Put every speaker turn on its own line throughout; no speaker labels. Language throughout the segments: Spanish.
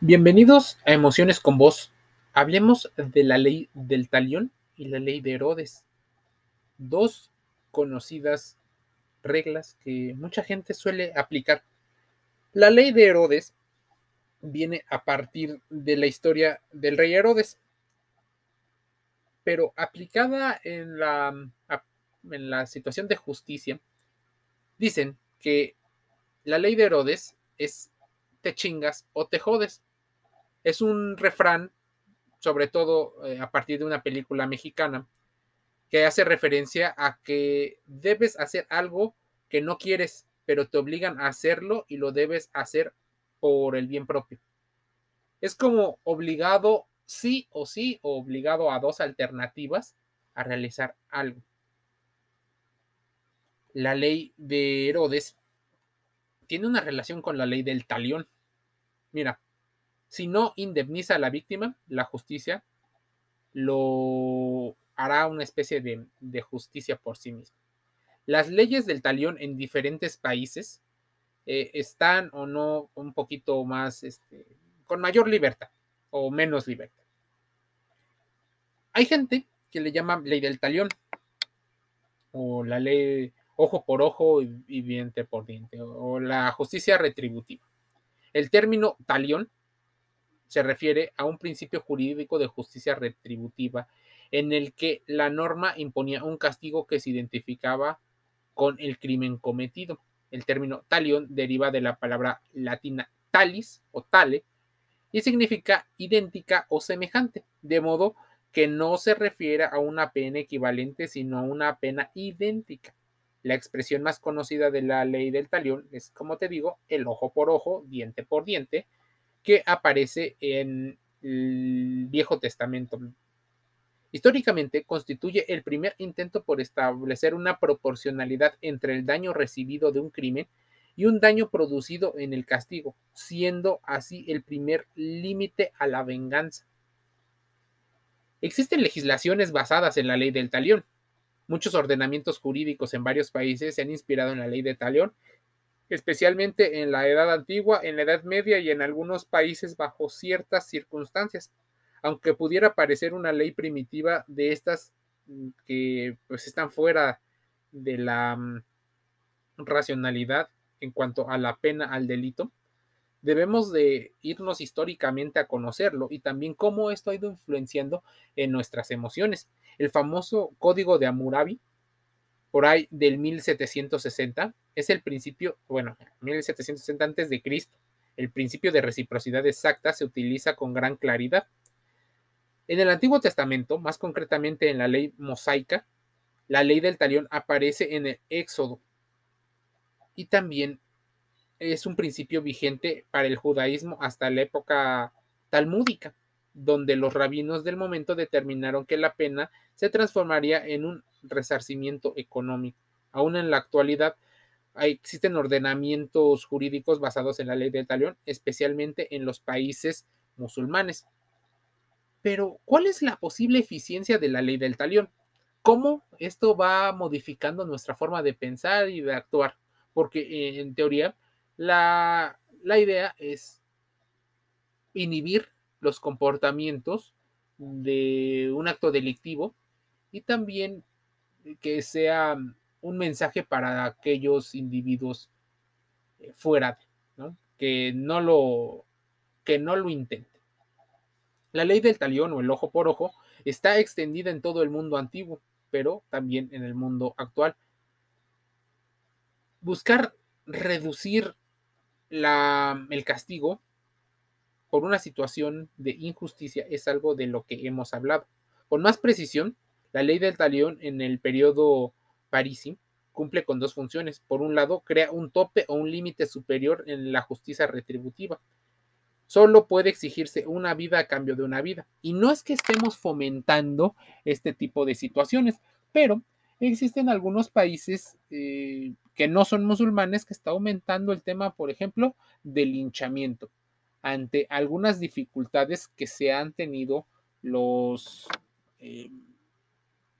Bienvenidos a Emociones con Vos. Hablemos de la ley del talión y la ley de Herodes. Dos conocidas reglas que mucha gente suele aplicar. La ley de Herodes viene a partir de la historia del rey Herodes, pero aplicada en la, en la situación de justicia, dicen que la ley de Herodes es te chingas o te jodes. Es un refrán, sobre todo eh, a partir de una película mexicana, que hace referencia a que debes hacer algo que no quieres, pero te obligan a hacerlo y lo debes hacer por el bien propio. Es como obligado sí o sí o obligado a dos alternativas a realizar algo. La ley de Herodes tiene una relación con la ley del talión. Mira, si no indemniza a la víctima, la justicia lo hará una especie de, justicia por sí misma. Las leyes del talión en diferentes países eh, están o no un poquito más, este, con mayor libertad o menos libertad. Hay gente que le llama ley del talión o la ley ojo por ojo y, y diente por diente o la justicia retributiva. El término talión se refiere a un principio jurídico de justicia retributiva en el que la norma imponía un castigo que se identificaba con el crimen cometido. El término talion deriva de la palabra latina talis o tale y significa idéntica o semejante, de modo que no se refiere a una pena equivalente, sino a una pena idéntica. La expresión más conocida de la ley del talión es, como te digo, el ojo por ojo, diente por diente, que aparece en el Viejo Testamento. Históricamente constituye el primer intento por establecer una proporcionalidad entre el daño recibido de un crimen y un daño producido en el castigo, siendo así el primer límite a la venganza. Existen legislaciones basadas en la ley del talión. Muchos ordenamientos jurídicos en varios países se han inspirado en la ley de talión especialmente en la Edad Antigua, en la Edad Media y en algunos países bajo ciertas circunstancias, aunque pudiera parecer una ley primitiva de estas mm, que pues están fuera de la mm, racionalidad en cuanto a la pena al delito, debemos de irnos históricamente a conocerlo y también cómo esto ha ido influenciando en nuestras emociones. El famoso código de Hammurabi por ahí del 1760, es el principio, bueno, 1760 antes de Cristo. El principio de reciprocidad exacta se utiliza con gran claridad. En el Antiguo Testamento, más concretamente en la ley mosaica, la ley del talión aparece en el Éxodo y también es un principio vigente para el judaísmo hasta la época talmúdica, donde los rabinos del momento determinaron que la pena se transformaría en un resarcimiento económico. Aún en la actualidad existen ordenamientos jurídicos basados en la ley del talión, especialmente en los países musulmanes. Pero, ¿cuál es la posible eficiencia de la ley del talión? ¿Cómo esto va modificando nuestra forma de pensar y de actuar? Porque eh, en teoría la, la idea es inhibir los comportamientos de un acto delictivo y también que sea un mensaje para aquellos individuos eh, fuera de, Que no lo que no lo intenten. La ley del talión o el ojo por ojo está extendida en todo el mundo antiguo, pero también en el mundo actual. Buscar reducir la, el castigo por una situación de injusticia es algo de lo que hemos hablado. Con más precisión, la ley del talión en el periodo Parisi cumple con dos funciones. Por un lado, crea un tope o un límite superior en la justicia retributiva. Solo puede exigirse una vida a cambio de una vida. Y no es que estemos fomentando este tipo de situaciones, pero existen algunos países eh, que no son musulmanes que está aumentando el tema, por ejemplo, del linchamiento ante algunas dificultades que se han tenido los eh,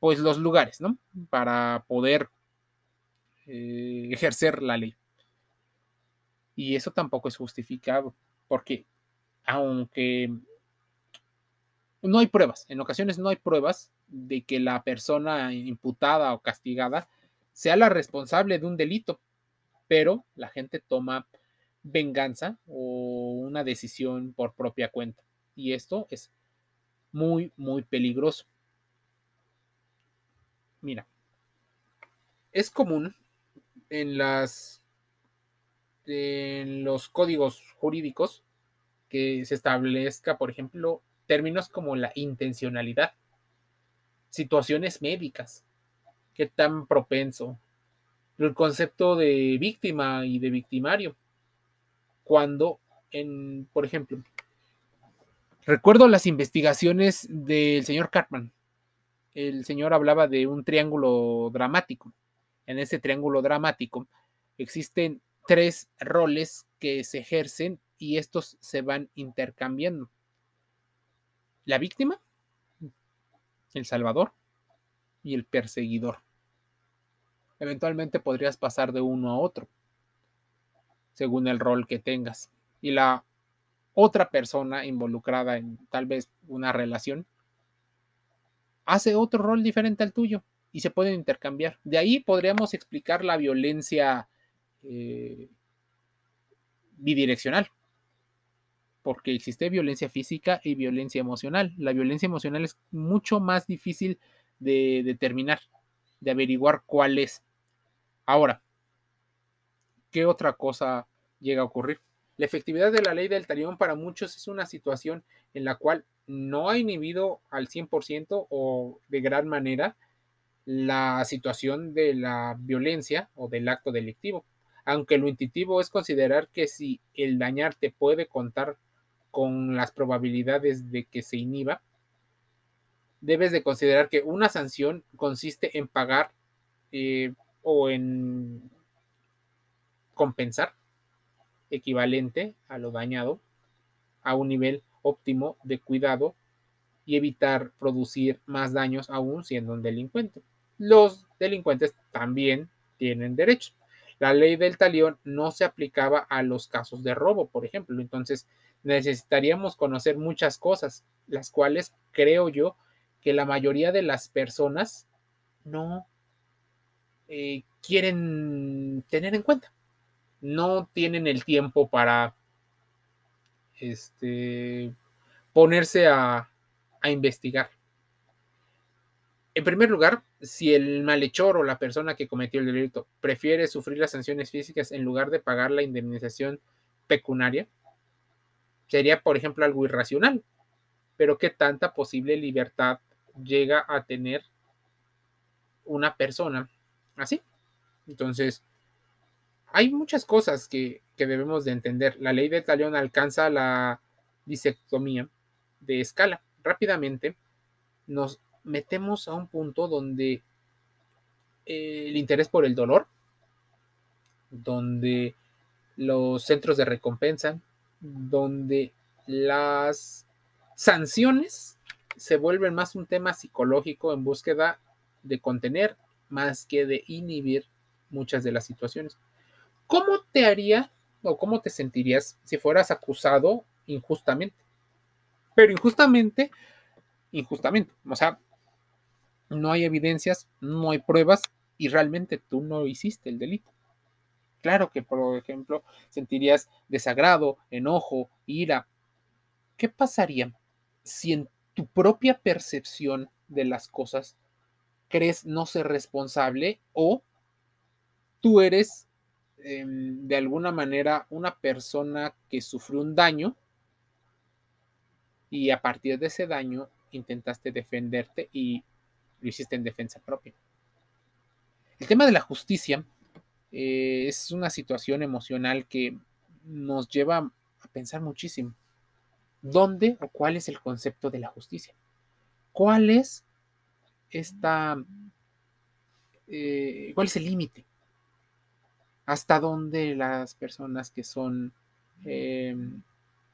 pues los lugares, ¿no? Para poder eh, ejercer la ley. Y eso tampoco es justificado, porque aunque no hay pruebas, en ocasiones no hay pruebas de que la persona imputada o castigada sea la responsable de un delito, pero la gente toma venganza o una decisión por propia cuenta. Y esto es muy, muy peligroso. Mira, es común en las en los códigos jurídicos que se establezca, por ejemplo, términos como la intencionalidad, situaciones médicas, qué tan propenso, el concepto de víctima y de victimario, cuando, en, por ejemplo, recuerdo las investigaciones del señor Cartman, el señor hablaba de un triángulo dramático. En ese triángulo dramático existen tres roles que se ejercen y estos se van intercambiando la víctima, el salvador y el perseguidor. Eventualmente podrías pasar de uno a otro, según el rol que tengas. Y la otra persona involucrada en tal vez una relación hace otro rol diferente al tuyo y se pueden intercambiar. De ahí podríamos explicar la violencia eh, bidireccional porque existe violencia física y violencia emocional. La violencia emocional es mucho más difícil de determinar, de averiguar cuál es. Ahora, ¿qué otra cosa llega a ocurrir? La efectividad de la ley del talión para muchos es una situación en la cual no ha inhibido al 100% o de gran manera la situación de la violencia o del acto delictivo. Aunque lo intuitivo es considerar que si el dañarte puede contar con las probabilidades de que se inhiba, debes de considerar que una sanción consiste en pagar eh, o en compensar equivalente a lo dañado a un nivel óptimo de cuidado y evitar producir más daños aún siendo un delincuente. Los delincuentes también tienen derechos. La ley del talión no se aplicaba a los casos de robo, por ejemplo. Entonces, necesitaríamos conocer muchas cosas, las cuales creo yo que la mayoría de las personas no eh, quieren tener en cuenta. No tienen el tiempo para este, ponerse a, a investigar. En primer lugar, si el malhechor o la persona que cometió el delito prefiere sufrir las sanciones físicas en lugar de pagar la indemnización pecuniaria, sería, por ejemplo, algo irracional. Pero ¿qué tanta posible libertad llega a tener una persona así? Entonces, hay muchas cosas que, debemos de entender. La ley de talión alcanza la disectomía de escala. Rápidamente nos metemos a un punto donde el interés por el dolor, donde los centros de recompensa, donde las sanciones se vuelven más un tema psicológico en búsqueda de contener más que de inhibir muchas de las situaciones. ¿Cómo te haría o cómo te sentirías si fueras acusado injustamente? Pero injustamente, injustamente, o sea, no hay evidencias, no hay pruebas y realmente tú no hiciste el delito. Claro que, por ejemplo, sentirías desagrado, enojo, ira. ¿Qué pasaría si en tu propia percepción de las cosas crees no ser responsable o tú eres em, de alguna manera una persona que sufrió un daño y a partir de ese daño intentaste defenderte y lo hiciste en defensa propia? El tema de la justicia eh, es una situación emocional que nos lleva a pensar muchísimo. ¿Dónde o cuál es el concepto de la justicia? ¿Cuál es esta, eh, cuál es el límite? ¿Hasta dónde las personas que son eh,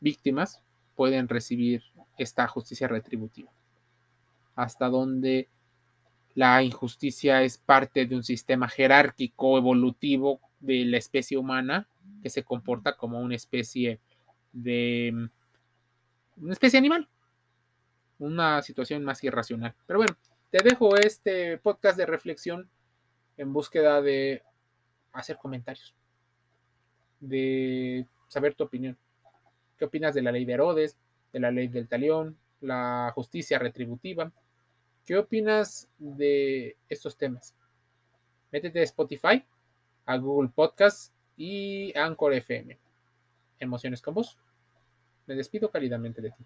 víctimas pueden recibir esta justicia retributiva? ¿Hasta dónde la injusticia es parte de un sistema jerárquico evolutivo de la especie humana que se comporta como una especie de una especie animal. Una situación más irracional. Pero bueno, te dejo este podcast de reflexión en búsqueda de hacer comentarios, de saber tu opinión. ¿Qué opinas de la ley de Herodes, de la ley del talión, la justicia retributiva? ¿Qué opinas de estos temas? Métete a Spotify, a Google Podcast y Anchor FM. Emociones con vos. Me despido cálidamente de ti.